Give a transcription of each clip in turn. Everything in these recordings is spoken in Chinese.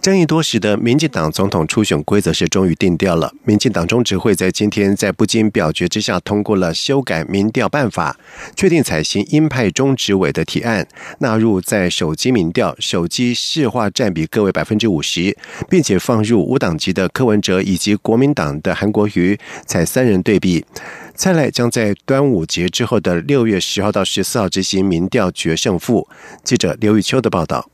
争议多时的民进党总统初选规则是终于定调了。民进党中执会在今天在不经表决之下通过了修改民调办法，确定采行鹰派中执委的提案，纳入在手机民调手机市话占比各为百分之五十，并且放入无党籍的柯文哲以及国民党的韩国瑜，采三人对比。蔡赖将在端午节之后的六月十号到十四号执行民调决胜负。记者刘玉秋的报道。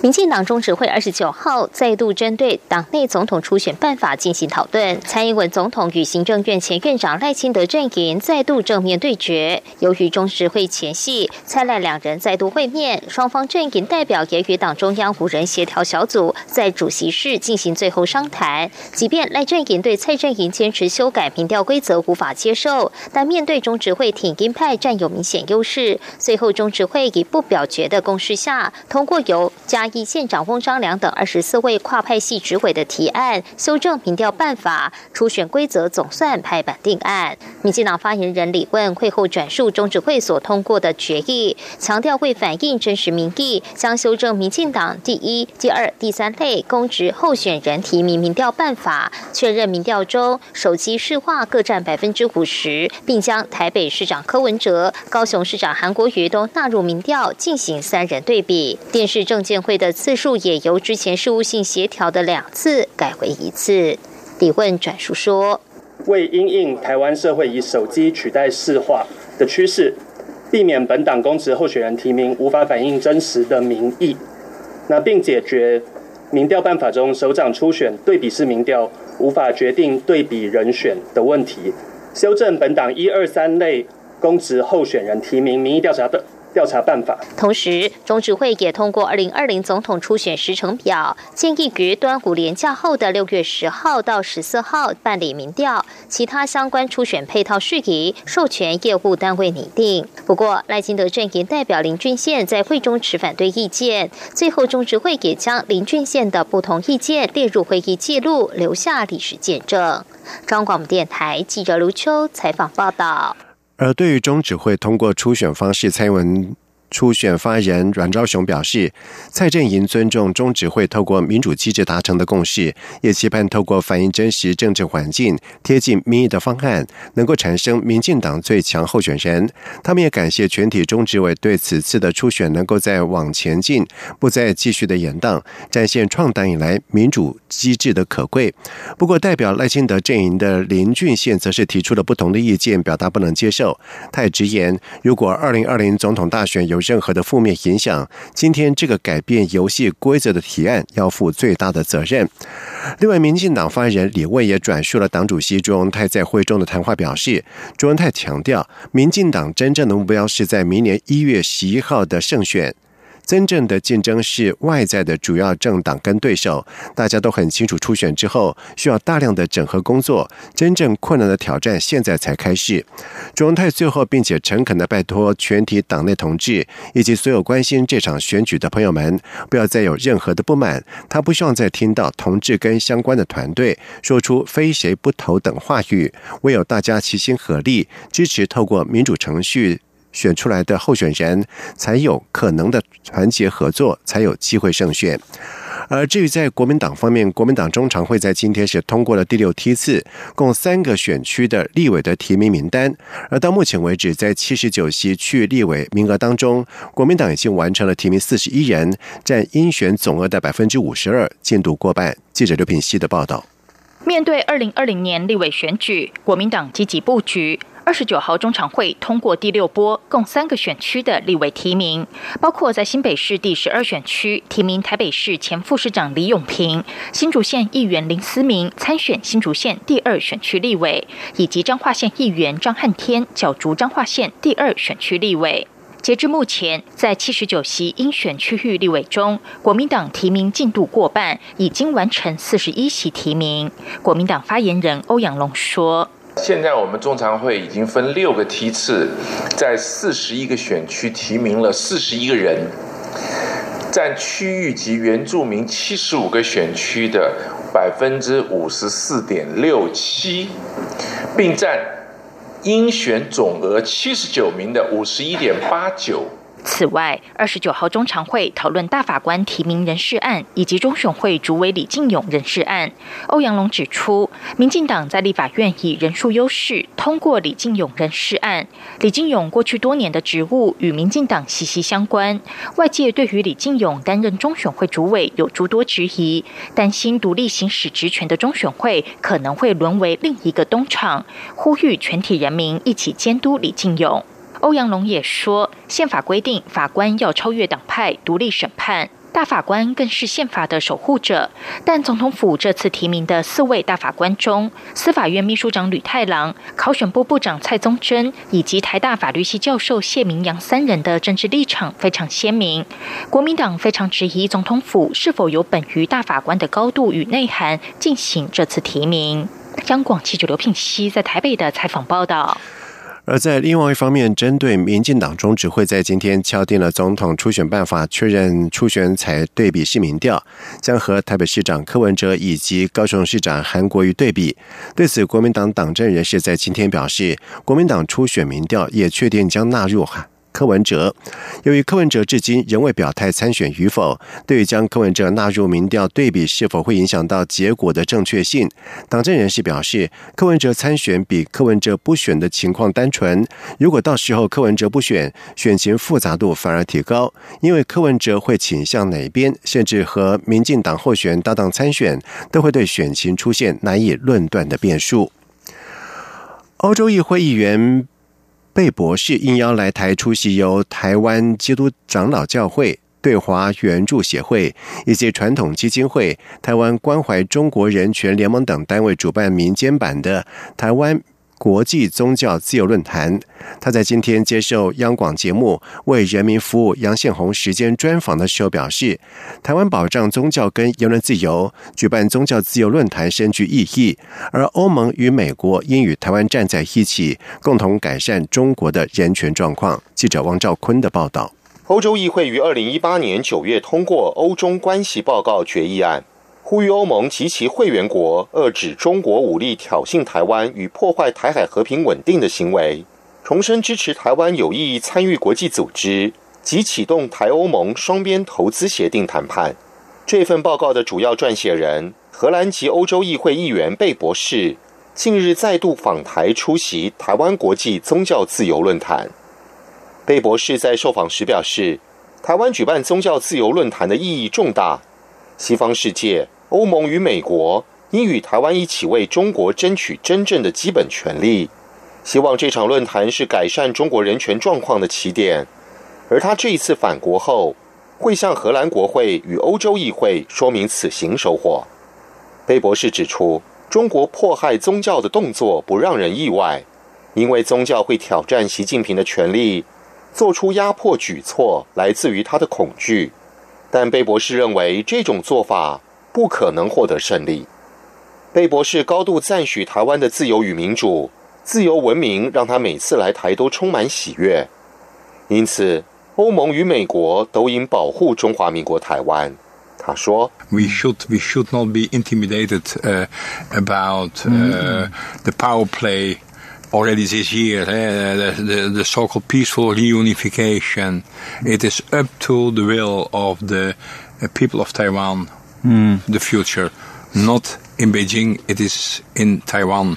民进党中执会二十九号再度针对党内总统初选办法进行讨论。蔡英文总统与行政院前院长赖清德阵营再度正面对决。由于中执会前夕蔡赖两人再度会面，双方阵营代表也与党中央五人协调小组在主席室进行最后商谈。即便赖阵营对蔡阵营坚持修改民调规则无法接受，但面对中执会挺鹰派占有明显优势，最后中执会以不表决的共识下通过由加。以县长翁章良等二十四位跨派系执委的提案，修正民调办法、初选规则，总算拍板定案。民进党发言人李问会后转述中指会所通过的决议，强调为反映真实民意，将修正民进党第一、第二、第三类公职候选人提名民调办法，确认民调中手机市话各占百分之五十，并将台北市长柯文哲、高雄市长韩国瑜都纳入民调，进行三人对比。电视证监会。的次数也由之前事务性协调的两次改为一次。李问转述说：“为因应台湾社会以手机取代市话的趋势，避免本党公职候选人提名无法反映真实的民意，那并解决民调办法中首长初选对比式民调无法决定对比人选的问题，修正本党一二三类公职候选人提名民意调查的。”调查办法。同时，中执会也通过二零二零总统初选时程表，建议于端午连假后的六月十号到十四号办理民调，其他相关初选配套事宜授权业务单位拟定。不过，赖清德阵营代表林俊宪在会中持反对意见，最后中执会也将林俊宪的不同意见列入会议记录，留下历史见证。中广电台记者卢秋采访报道。而对于中指会通过初选方式，蔡英文。初选发言人阮昭雄表示，蔡正营尊重中指会透过民主机制达成的共识，也期盼透过反映真实政治环境、贴近民意的方案，能够产生民进党最强候选人。他们也感谢全体中执委对此次的初选能够再往前进，不再继续的延宕，展现创党以来民主机制的可贵。不过，代表赖清德阵营的林俊宪则是提出了不同的意见，表达不能接受。他也直言，如果二零二零总统大选有任何的负面影响，今天这个改变游戏规则的提案要负最大的责任。另外，民进党发言人李卫也转述了党主席朱文泰在会中的谈话，表示朱文泰强调，民进党真正的目标是在明年一月十一号的胜选。真正的竞争是外在的主要政党跟对手，大家都很清楚，初选之后需要大量的整合工作，真正困难的挑战现在才开始。朱文泰最后并且诚恳的拜托全体党内同志以及所有关心这场选举的朋友们，不要再有任何的不满。他不希望再听到同志跟相关的团队说出非谁不投等话语，唯有大家齐心合力支持，透过民主程序。选出来的候选人才有可能的团结合作，才有机会胜选。而至于在国民党方面，国民党中常会在今天是通过了第六梯次，共三个选区的立委的提名名单。而到目前为止，在七十九席区立委名额当中，国民党已经完成了提名四十一人，占应选总额的百分之五十二，进度过半。记者刘品希的报道。面对二零二零年立委选举，国民党积极布局。二十九号中常会通过第六波共三个选区的立委提名，包括在新北市第十二选区提名台北市前副市长李永平、新竹县议员林思明参选新竹县第二选区立委，以及彰化县议员张汉天角逐彰化县第二选区立委。截至目前，在七十九席应选区域立委中，国民党提名进度过半，已经完成四十一席提名。国民党发言人欧阳龙说。现在我们中常会已经分六个梯次，在四十一个选区提名了四十一个人，占区域及原住民七十五个选区的百分之五十四点六七，并占应选总额七十九名的五十一点八九。此外，二十九号中常会讨论大法官提名人事案以及中选会主委李进勇人事案。欧阳龙指出，民进党在立法院以人数优势通过李进勇人事案。李进勇过去多年的职务与民进党息息相关，外界对于李进勇担任中选会主委有诸多质疑，担心独立行使职权的中选会可能会沦为另一个东厂，呼吁全体人民一起监督李进勇。欧阳龙也说，宪法规定法官要超越党派，独立审判，大法官更是宪法的守护者。但总统府这次提名的四位大法官中，司法院秘书长吕太郎、考选部部长蔡宗珍以及台大法律系教授谢明阳三人的政治立场非常鲜明。国民党非常质疑总统府是否有本于大法官的高度与内涵进行这次提名。央广记者刘聘熙在台北的采访报道。而在另外一方面，针对民进党中指会在今天敲定了总统初选办法，确认初选采对比式民调，将和台北市长柯文哲以及高雄市长韩国瑜对比。对此，国民党党政人士在今天表示，国民党初选民调也确定将纳入哈。柯文哲，由于柯文哲至今仍未表态参选与否，对于将柯文哲纳入民调对比是否会影响到结果的正确性，党政人士表示，柯文哲参选比柯文哲不选的情况单纯。如果到时候柯文哲不选，选情复杂度反而提高，因为柯文哲会倾向哪边，甚至和民进党候选搭档参选，都会对选情出现难以论断的变数。欧洲议会议员。贝博士应邀来台出席由台湾基督长老教会、对华援助协会以及传统基金会、台湾关怀中国人权联盟等单位主办民间版的台湾。国际宗教自由论坛，他在今天接受央广节目《为人民服务》杨宪宏时间专访的时候表示，台湾保障宗教跟言论自由，举办宗教自由论坛深具意义。而欧盟与美国应与台湾站在一起，共同改善中国的人权状况。记者王兆坤的报道。欧洲议会于二零一八年九月通过《欧中关系报告》决议案。呼吁欧盟及其会员国遏止中国武力挑衅台湾与破坏台海和平稳定的行为，重申支持台湾有意参与国际组织及启动台欧盟双边投资协定谈判。这份报告的主要撰写人荷兰籍欧洲议会议员贝博士近日再度访台出席台湾国际宗教自由论坛。贝博士在受访时表示，台湾举办宗教自由论坛的意义重大，西方世界。欧盟与美国应与台湾一起为中国争取真正的基本权利。希望这场论坛是改善中国人权状况的起点。而他这一次返国后，会向荷兰国会与欧洲议会说明此行收获。贝博士指出，中国迫害宗教的动作不让人意外，因为宗教会挑战习近平的权利，做出压迫举措来自于他的恐惧。但贝博士认为这种做法。不可能获得胜利。贝博士高度赞许台湾的自由与民主、自由文明，让他每次来台都充满喜悦。因此，欧盟与美国都应保护中华民国台湾。他说：“We should we should not be intimidated about the power play already this year. The the so-called peaceful reunification. It is up to the will of the people of Taiwan.” The future, not in Beijing, it is in Taiwan.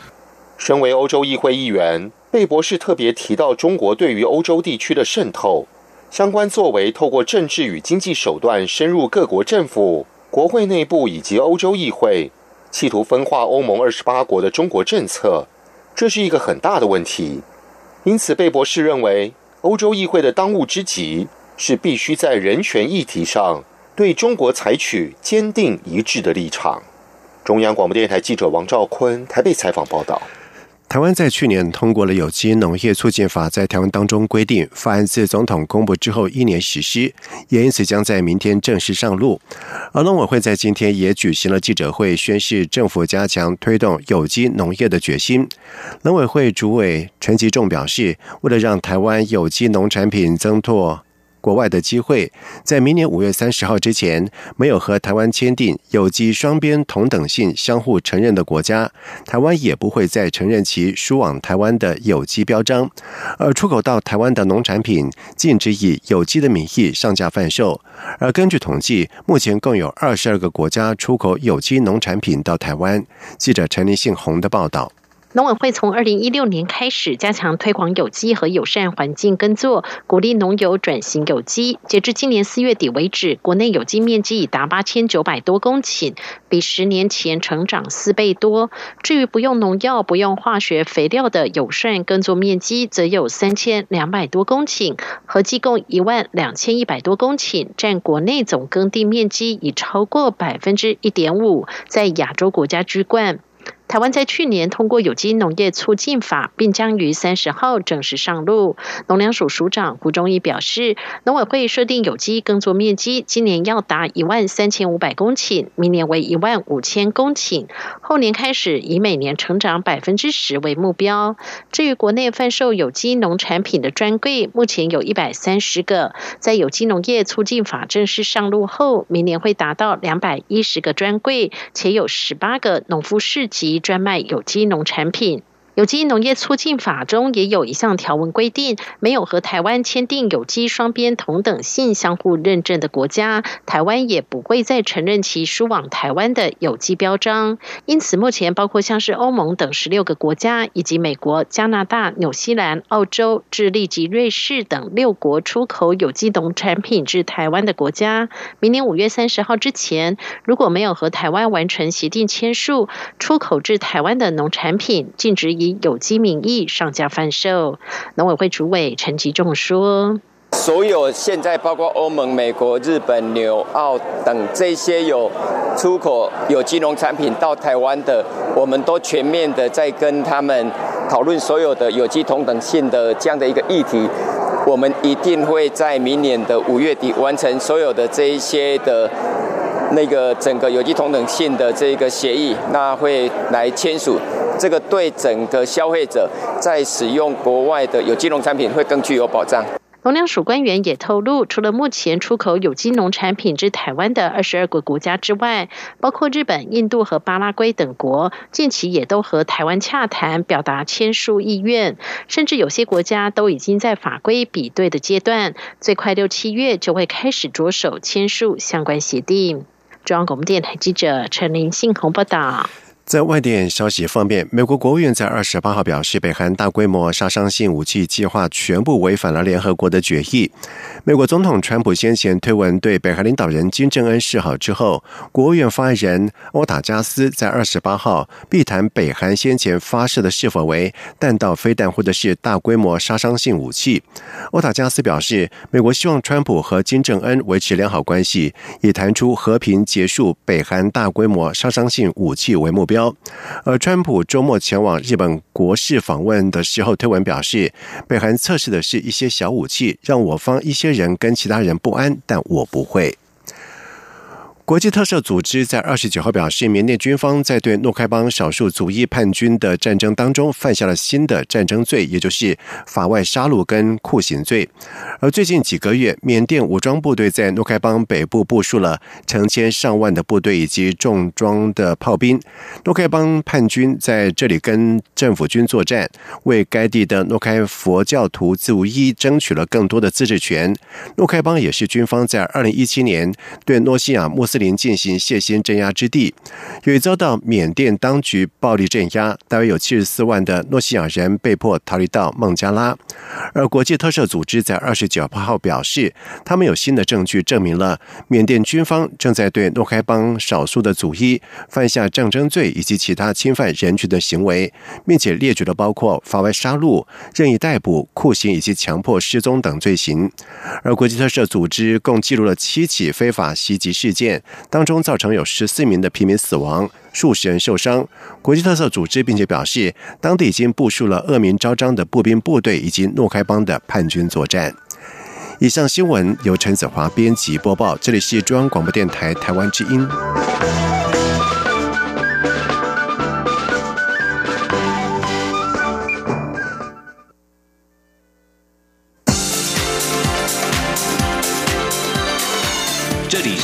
身为欧洲议会议员，贝博士特别提到中国对于欧洲地区的渗透，相关作为透过政治与经济手段深入各国政府、国会内部以及欧洲议会，企图分化欧盟二十八国的中国政策，这是一个很大的问题。因此，贝博士认为，欧洲议会的当务之急是必须在人权议题上。对中国采取坚定一致的立场。中央广播电台记者王兆坤台北采访报道。台湾在去年通过了有机农业促进法，在台湾当中规定，法案自总统公布之后一年实施，也因此将在明天正式上路。而农委会在今天也举行了记者会，宣示政府加强推动有机农业的决心。农委会主委陈吉仲表示，为了让台湾有机农产品增拓。国外的机会，在明年五月三十号之前，没有和台湾签订有机双边同等性相互承认的国家，台湾也不会再承认其输往台湾的有机标章。而出口到台湾的农产品，禁止以有机的名义上架贩售。而根据统计，目前共有二十二个国家出口有机农产品到台湾。记者陈立信宏的报道。农委会从二零一六年开始加强推广有机和友善环境耕作，鼓励农友转型有机。截至今年四月底为止，国内有机面积已达八千九百多公顷，比十年前成长四倍多。至于不用农药、不用化学肥料的友善耕作面积，则有三千两百多公顷，合计共一万两千一百多公顷，占国内总耕地面积已超过百分之一点五，在亚洲国家居冠。台湾在去年通过有机农业促进法，并将于三十号正式上路。农粮署署长胡忠义表示，农委会设定有机耕作面积，今年要达一万三千五百公顷，明年为一万五千公顷，后年开始以每年成长百分之十为目标。至于国内贩售有机农产品的专柜，目前有一百三十个，在有机农业促进法正式上路后，明年会达到两百一十个专柜，且有十八个农夫市集。专卖有机农产品。有机农业促进法中也有一项条文规定，没有和台湾签订有机双边同等性相互认证的国家，台湾也不会再承认其输往台湾的有机标章。因此，目前包括像是欧盟等十六个国家，以及美国、加拿大、纽西兰、澳洲、智利及瑞士等六国出口有机农产品至台湾的国家，明年五月三十号之前，如果没有和台湾完成协定签署，出口至台湾的农产品禁止。以有机名义上架贩售，农委会主委陈吉仲说：“所有现在包括欧盟、美国、日本、纽澳等这些有出口有机农产品到台湾的，我们都全面的在跟他们讨论所有的有机同等性的这样的一个议题。我们一定会在明年的五月底完成所有的这一些的。”那个整个有机同等性的这个协议，那会来签署，这个对整个消费者在使用国外的有机农产品会更具有保障。农粮署官员也透露，除了目前出口有机农产品至台湾的二十二个国家之外，包括日本、印度和巴拉圭等国，近期也都和台湾洽谈，表达签署意愿。甚至有些国家都已经在法规比对的阶段，最快六七月就会开始着手签署相关协定。中央广播电台记者陈林信宏报道。在外电消息方面，美国国务院在二十八号表示，北韩大规模杀伤性武器计划全部违反了联合国的决议。美国总统川普先前推文对北韩领导人金正恩示好之后，国务院发言人欧塔加斯在二十八号避谈北韩先前发射的是否为弹道飞弹或者是大规模杀伤性武器。欧塔加斯表示，美国希望川普和金正恩维持良好关系，以谈出和平结束北韩大规模杀伤性武器为目标。而川普周末前往日本国事访问的时候，推文表示，北韩测试的是一些小武器，让我方一些人跟其他人不安，但我不会。国际特赦组织在二十九号表示，缅甸军方在对诺开邦少数族裔叛军的战争当中犯下了新的战争罪，也就是法外杀戮跟酷刑罪。而最近几个月，缅甸武装部队在诺开邦北部部署了成千上万的部队以及重装的炮兵。诺开邦叛军在这里跟政府军作战，为该地的诺开佛教徒族裔争取了更多的自治权。诺开邦也是军方在二零一七年对诺西亚穆斯林进行血腥镇压之地，由于遭到缅甸当局暴力镇压，大约有七十四万的诺西亚人被迫逃离到孟加拉。而国际特赦组织在二十九号表示，他们有新的证据证明了缅甸军方正在对诺开邦少数的族裔犯下战争罪以及其他侵犯人权的行为，并且列举了包括法外杀戮、任意逮捕、酷刑以及强迫失踪等罪行。而国际特赦组织共记录了七起非法袭击事件。当中造成有十四名的平民死亡，数十人受伤。国际特色组织并且表示，当地已经部署了恶名昭彰的步兵部队以及诺开邦的叛军作战。以上新闻由陈子华编辑播报，这里是中央广播电台台湾之音。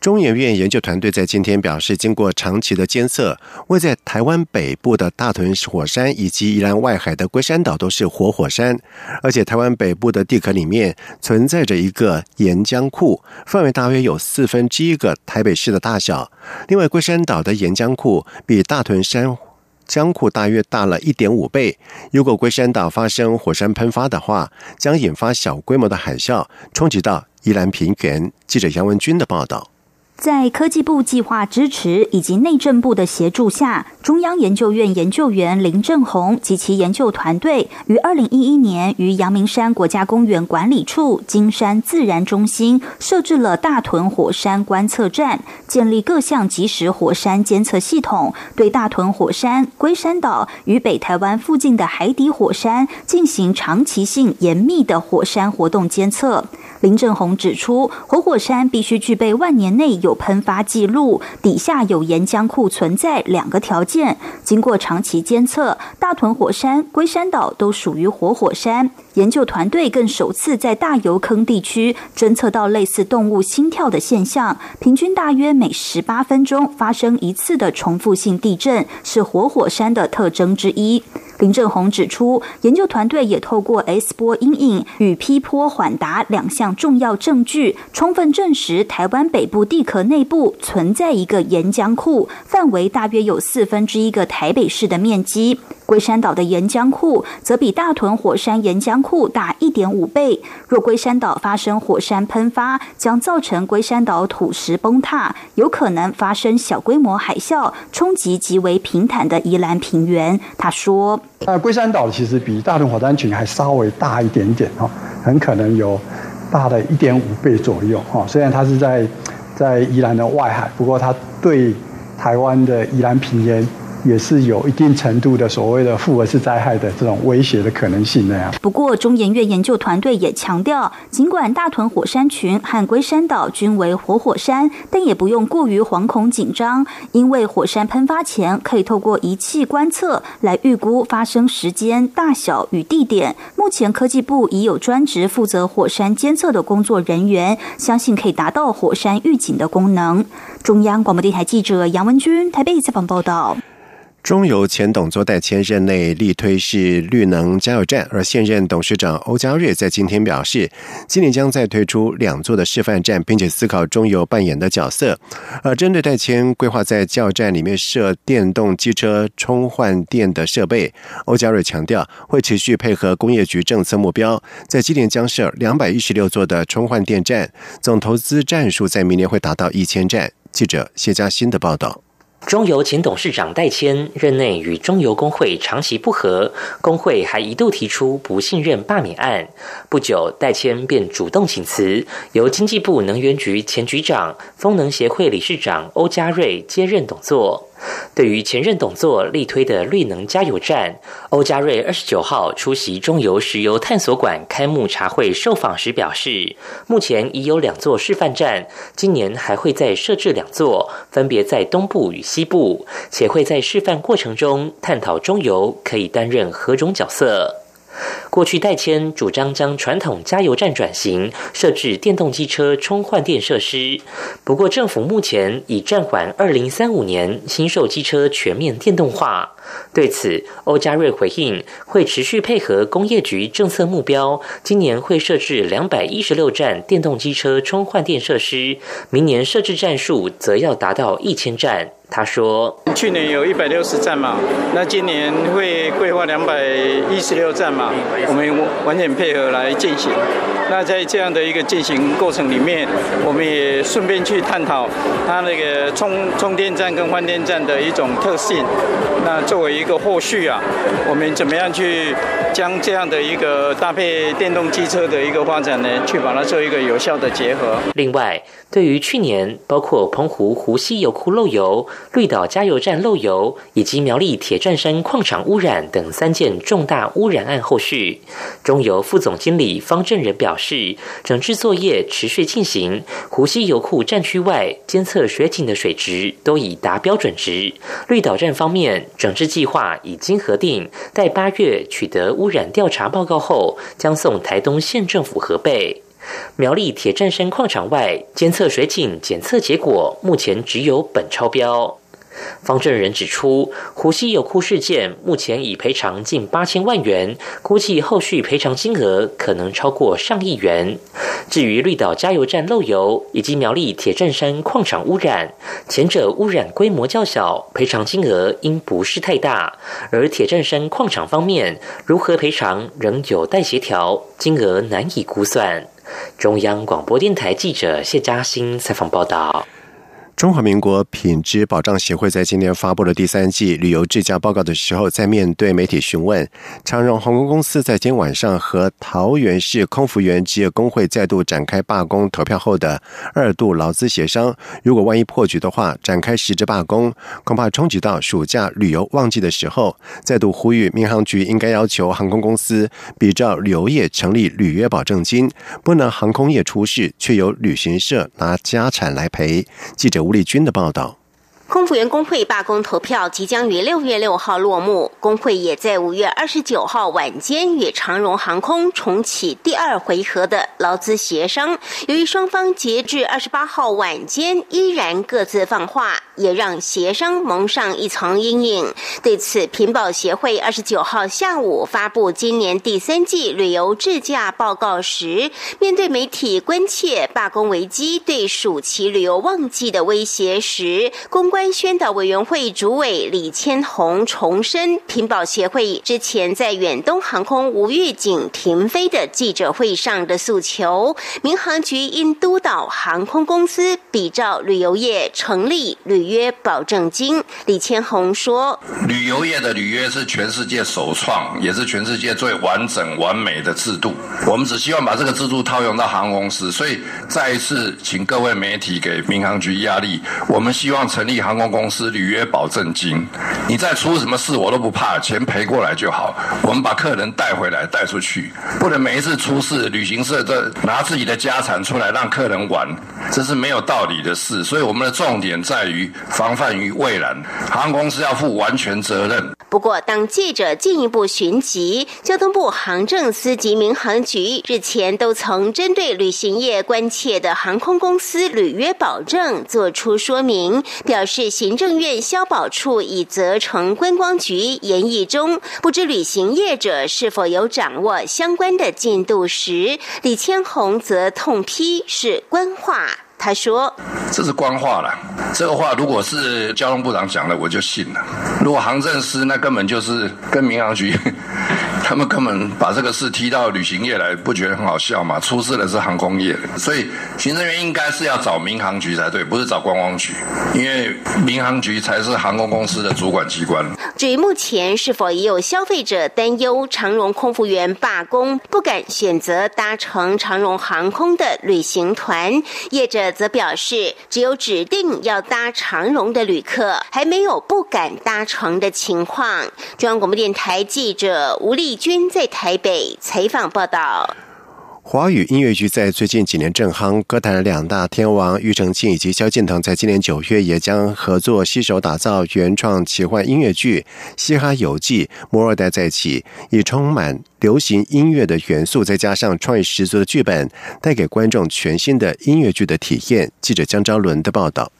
中研院研究团队在今天表示，经过长期的监测，位在台湾北部的大屯火山以及宜兰外海的龟山岛都是活火山，而且台湾北部的地壳里面存在着一个岩浆库，范围大约有四分之一个台北市的大小。另外，龟山岛的岩浆库比大屯山。江库大约大了一点五倍。如果龟山岛发生火山喷发的话，将引发小规模的海啸，冲击到宜兰平原。记者杨文军的报道。在科技部计划支持以及内政部的协助下，中央研究院研究员林正宏及其研究团队于二零一一年于阳明山国家公园管理处金山自然中心设置了大屯火山观测站，建立各项即时火山监测系统，对大屯火山、龟山岛与北台湾附近的海底火山进行长期性严密的火山活动监测。林正宏指出，活火山必须具备万年内有喷发记录，底下有岩浆库存在两个条件。经过长期监测，大屯火山、龟山岛都属于活火山。研究团队更首次在大油坑地区侦测到类似动物心跳的现象，平均大约每十八分钟发生一次的重复性地震，是活火山的特征之一。林正宏指出，研究团队也透过 S 波阴影与 P 波缓达两项重要证据，充分证实台湾北部地壳内部存在一个岩浆库，范围大约有四分之一个台北市的面积。龟山岛的岩浆库则比大屯火山岩浆库大一点五倍。若龟山岛发生火山喷发，将造成龟山岛土石崩塌，有可能发生小规模海啸，冲击极为平坦的宜兰平原。他说：“那龟山岛其实比大屯火山群还稍微大一点点哈，很可能有大的一点五倍左右哈。虽然它是在在宜兰的外海，不过它对台湾的宜兰平原。”也是有一定程度的所谓的复合式灾害的这种威胁的可能性那样。不过，中研院研究团队也强调，尽管大屯火山群和龟山岛均为活火山，但也不用过于惶恐紧张，因为火山喷发前可以透过仪器观测来预估发生时间、大小与地点。目前科技部已有专职负责火山监测的工作人员，相信可以达到火山预警的功能。中央广播电台记者杨文君台北采访报道。中油前董座代签任内力推是绿能加油站，而现任董事长欧家瑞在今天表示，今年将再推出两座的示范站，并且思考中油扮演的角色。而针对代签规划在加油站里面设电动机车充换电的设备，欧家瑞强调会持续配合工业局政策目标，在今年将设两百一十六座的充换电站，总投资站数在明年会达到一千站。记者谢嘉欣的报道。中油前董事长戴谦任内与中油工会长期不和，工会还一度提出不信任罢免案。不久，戴谦便主动请辞，由经济部能源局前局长、风能协会理事长欧家瑞接任董座。对于前任董座力推的绿能加油站，欧家瑞二十九号出席中油石油探索馆开幕茶会受访时表示，目前已有两座示范站，今年还会再设置两座，分别在东部与西部，且会在示范过程中探讨中油可以担任何种角色。过去代签主张将传统加油站转型，设置电动机车充换电设施。不过政府目前已暂缓二零三五年新售机车全面电动化。对此，欧家瑞回应会持续配合工业局政策目标，今年会设置两百一十六站电动机车充换电设施，明年设置站数则要达到一千站。他说：“去年有一百六十站嘛，那今年会规划两百一十六站嘛，我们完全配合来进行。那在这样的一个进行过程里面，我们也顺便去探讨它那个充充电站跟换电站的一种特性。那作为一个后续啊，我们怎么样去将这样的一个搭配电动机车的一个发展呢？去把它做一个有效的结合。另外，对于去年包括澎湖湖西油库漏油、绿岛加油站漏油以及苗栗铁站山矿场污染等三件重大污染案后续，中油副总经理方正仁表示，整治作业持续进行，湖西油库站区外监测水井的水质都已达标准值。绿岛站方面，整治计划已经核定，待八月取得污染调查报告后，将送台东县政府核备。苗栗铁站山矿场外监测水井检测结果，目前只有苯超标。方正人指出，湖西油库事件目前已赔偿近八千万元，估计后续赔偿金额可能超过上亿元。至于绿岛加油站漏油以及苗栗铁站山矿场污染，前者污染规模较小，赔偿金额应不是太大；而铁站山矿场方面，如何赔偿仍有待协调，金额难以估算。中央广播电台记者谢嘉欣采访报道。中华民国品质保障协会在今年发布了第三季旅游质价报告的时候，在面对媒体询问，长荣航空公司在今天晚上和桃园市空服员职业工会再度展开罢工投票后的二度劳资协商，如果万一破局的话，展开实质罢工，恐怕冲击到暑假旅游旺季的时候。再度呼吁民航局应该要求航空公司比照旅游业成立履约保证金，不能航空业出事却由旅行社拿家产来赔。记者。吴丽君的报道。空服员工会罢工投票即将于六月六号落幕，工会也在五月二十九号晚间与长荣航空重启第二回合的劳资协商。由于双方截至二十八号晚间依然各自放话，也让协商蒙上一层阴影。对此，平保协会二十九号下午发布今年第三季旅游质价报告时，面对媒体关切罢工危机对暑期旅游旺季的威胁时，公。关宣导委员会主委李千红重申，平保协会之前在远东航空无预警停飞的记者会上的诉求，民航局应督导航空公司比照旅游业成立旅履约保证金。李千红说：“旅游业的履约是全世界首创，也是全世界最完整完美的制度。我们只希望把这个制度套用到航空公司，所以再一次请各位媒体给民航局压力。我们希望成立。”航空公司履约保证金，你再出什么事我都不怕，钱赔过来就好。我们把客人带回来带出去，不能每一次出事，旅行社这拿自己的家产出来让客人玩，这是没有道理的事。所以我们的重点在于防范于未然，航空公司要负完全责任。不过，当记者进一步寻及交通部航政司及民航局日前都曾针对旅行业关切的航空公司履约保证做出说明，表示。行政院消保处已责成观光局研议中，不知旅行业者是否有掌握相关的进度时，李千红则痛批是官话。他说：“这是官话了，这个话如果是交通部长讲的，我就信了；如果航政司，那根本就是跟民航局。”他们根本把这个事踢到旅行业来，不觉得很好笑吗？出事的是航空业，所以行政院应该是要找民航局才对，不是找观光局，因为民航局才是航空公司的主管机关。至于目前是否也有消费者担忧长荣空服员罢工，不敢选择搭乘长荣航空的旅行团，业者则表示，只有指定要搭长荣的旅客，还没有不敢搭床的情况。中央广播电台记者吴丽。君在台北采访报道。华语音乐剧在最近几年正夯，歌坛两大天王庾澄庆以及萧敬腾在今年九月也将合作携手打造原创奇幻音乐剧《嘻哈游记》，摩尔代在一起，以充满流行音乐的元素，再加上创意十足的剧本，带给观众全新的音乐剧的体验。记者江昭伦的报道。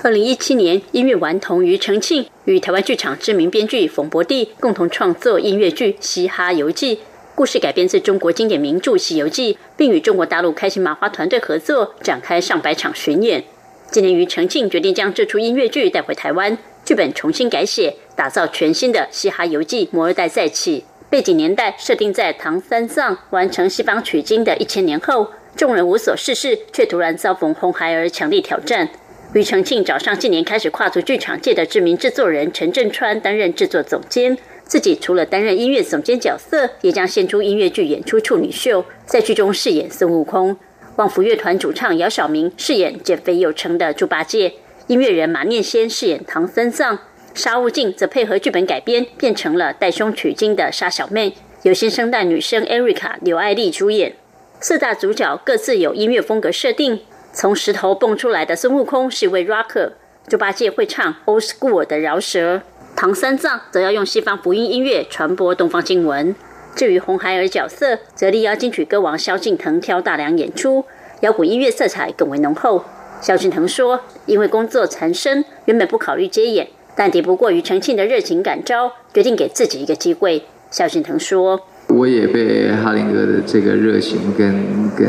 二零一七年，音乐顽童庾澄庆与台湾剧场知名编剧冯博弟共同创作音乐剧《嘻哈游记》，故事改编自中国经典名著《西游记》，并与中国大陆开心麻花团队合作展开上百场巡演。今年，庾澄庆决定将这出音乐剧带回台湾，剧本重新改写，打造全新的《嘻哈游记》，摩尔代再起。背景年代设定在唐三藏完成西方取经的一千年后，众人无所事事，却突然遭逢红孩儿强力挑战。庾澄庆找上近年开始跨足剧场界的知名制作人陈振川担任制作总监，自己除了担任音乐总监角色，也将献出音乐剧演出处女秀，在剧中饰演孙悟空。旺福乐团主唱姚晓明饰演减肥有成的猪八戒，音乐人马念先饰演唐三藏。沙悟净则配合剧本改编，变成了带胸取经的沙小妹，由新生代女生 Erica 刘爱丽主演。四大主角各自有音乐风格设定，从石头蹦出来的孙悟空是一位 rocker，猪八戒会唱 old school 的饶舌，唐三藏则要用西方福音音乐传播东方经文。至于红孩儿角色，则力邀金曲歌王萧敬腾挑大梁演出，摇滚音乐色彩更为浓厚。萧敬腾说：“因为工作缠身，原本不考虑接演。”但抵不过庾澄庆的热情感召，决定给自己一个机会。萧敬腾说：“我也被哈林哥的这个热情跟跟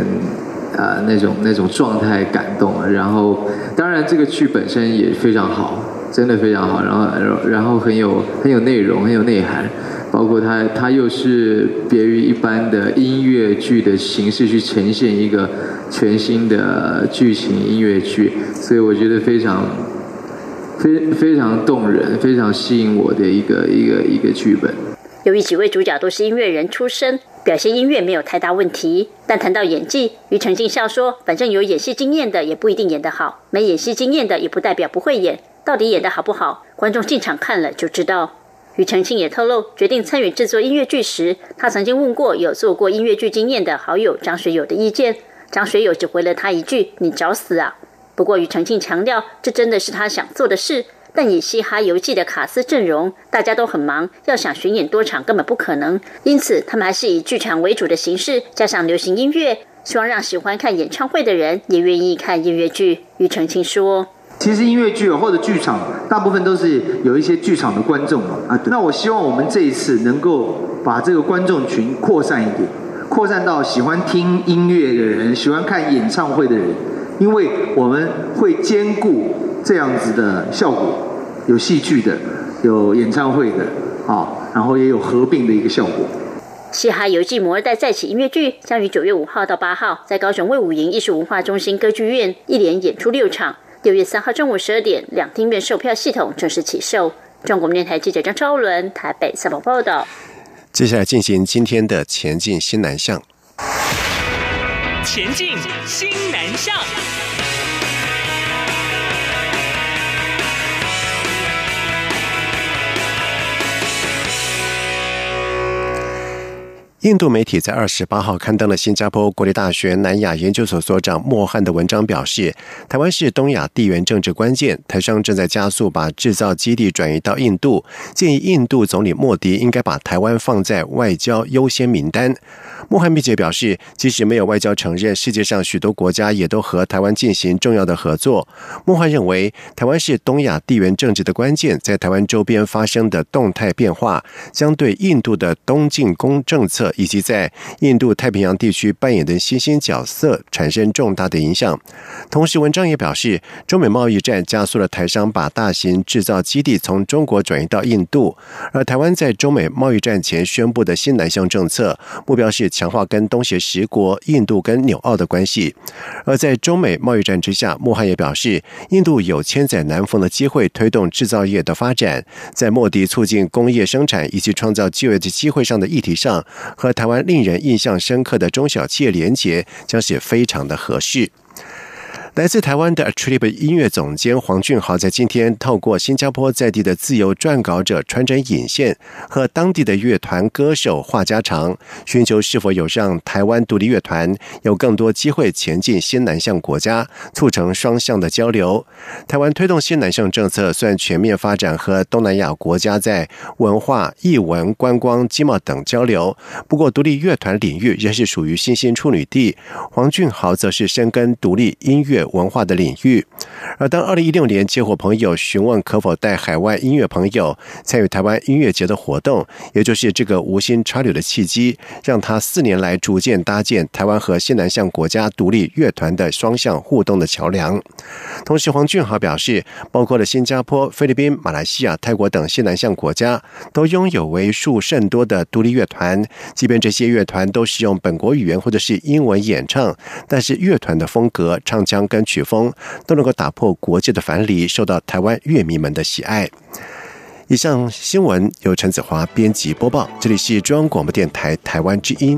啊那种那种状态感动了。然后，当然这个剧本身也非常好，真的非常好。然后，然后很有很有内容，很有内涵。包括它它又是别于一般的音乐剧的形式去呈现一个全新的剧情音乐剧，所以我觉得非常。”非非常动人，非常吸引我的一个一个一个剧本。由于几位主角都是音乐人出身，表现音乐没有太大问题。但谈到演技，庾澄庆笑说：“反正有演戏经验的也不一定演得好，没演戏经验的也不代表不会演。到底演得好不好，观众进场看了就知道。”庾澄庆也透露，决定参与制作音乐剧时，他曾经问过有做过音乐剧经验的好友张学友的意见。张学友只回了他一句：“你找死啊！”不过，庾澄庆强调，这真的是他想做的事。但以《嘻哈游记》的卡司阵容，大家都很忙，要想巡演多场根本不可能。因此，他们还是以剧场为主的形式，加上流行音乐，希望让喜欢看演唱会的人也愿意看音乐剧。庾澄庆说：“其实音乐剧或者剧场，大部分都是有一些剧场的观众嘛。啊，那我希望我们这一次能够把这个观众群扩散一点，扩散到喜欢听音乐的人，喜欢看演唱会的人。”因为我们会兼顾这样子的效果，有戏剧的，有演唱会的，啊，然后也有合并的一个效果。《嘻哈游记》摩尔代再起音乐剧将于九月五号到八号在高雄卫武营艺术文化中心歌剧院一连演出六场。六月三号中午十二点，两厅院售票系统正式起售。中国电台记者张超伦台北采访报道。接下来进行今天的前进新南向。前进新南向。印度媒体在二十八号刊登了新加坡国立大学南亚研究所所长莫汉的文章，表示台湾是东亚地缘政治关键，台商正在加速把制造基地转移到印度，建议印度总理莫迪应该把台湾放在外交优先名单。莫汉密杰表示，即使没有外交承认，世界上许多国家也都和台湾进行重要的合作。莫汉认为，台湾是东亚地缘政治的关键，在台湾周边发生的动态变化，将对印度的东进攻政策以及在印度太平洋地区扮演的新兴角色产生重大的影响。同时，文章也表示，中美贸易战加速了台商把大型制造基地从中国转移到印度，而台湾在中美贸易战前宣布的新南向政策，目标是。强化跟东协十国、印度跟纽澳的关系，而在中美贸易战之下，穆罕也表示，印度有千载难逢的机会推动制造业的发展，在莫迪促进工业生产以及创造就业的机会上的议题上，和和台湾令人印象深刻的中小企业联结将是非常的合适。来自台湾的 Trip 音乐总监黄俊豪在今天透过新加坡在地的自由撰稿者穿针引线，和当地的乐团歌手话家常，寻求是否有让台湾独立乐团有更多机会前进新南向国家，促成双向的交流。台湾推动新南向政策，虽然全面发展和东南亚国家在文化、艺文、观光、经贸等交流，不过独立乐团领域仍是属于新兴处女地。黄俊豪则是深耕独立音乐。文化的领域。而当二零一六年接获朋友询问可否带海外音乐朋友参与台湾音乐节的活动，也就是这个无心插柳的契机，让他四年来逐渐搭建台湾和西南向国家独立乐团的双向互动的桥梁。同时，黄俊豪表示，包括了新加坡、菲律宾、马来西亚、泰国等西南向国家，都拥有为数甚多的独立乐团。即便这些乐团都使用本国语言或者是英文演唱，但是乐团的风格、唱腔跟曲风都能够打破国界的樊篱，受到台湾乐迷们的喜爱。以上新闻由陈子华编辑播报，这里是中央广播电台台湾之音。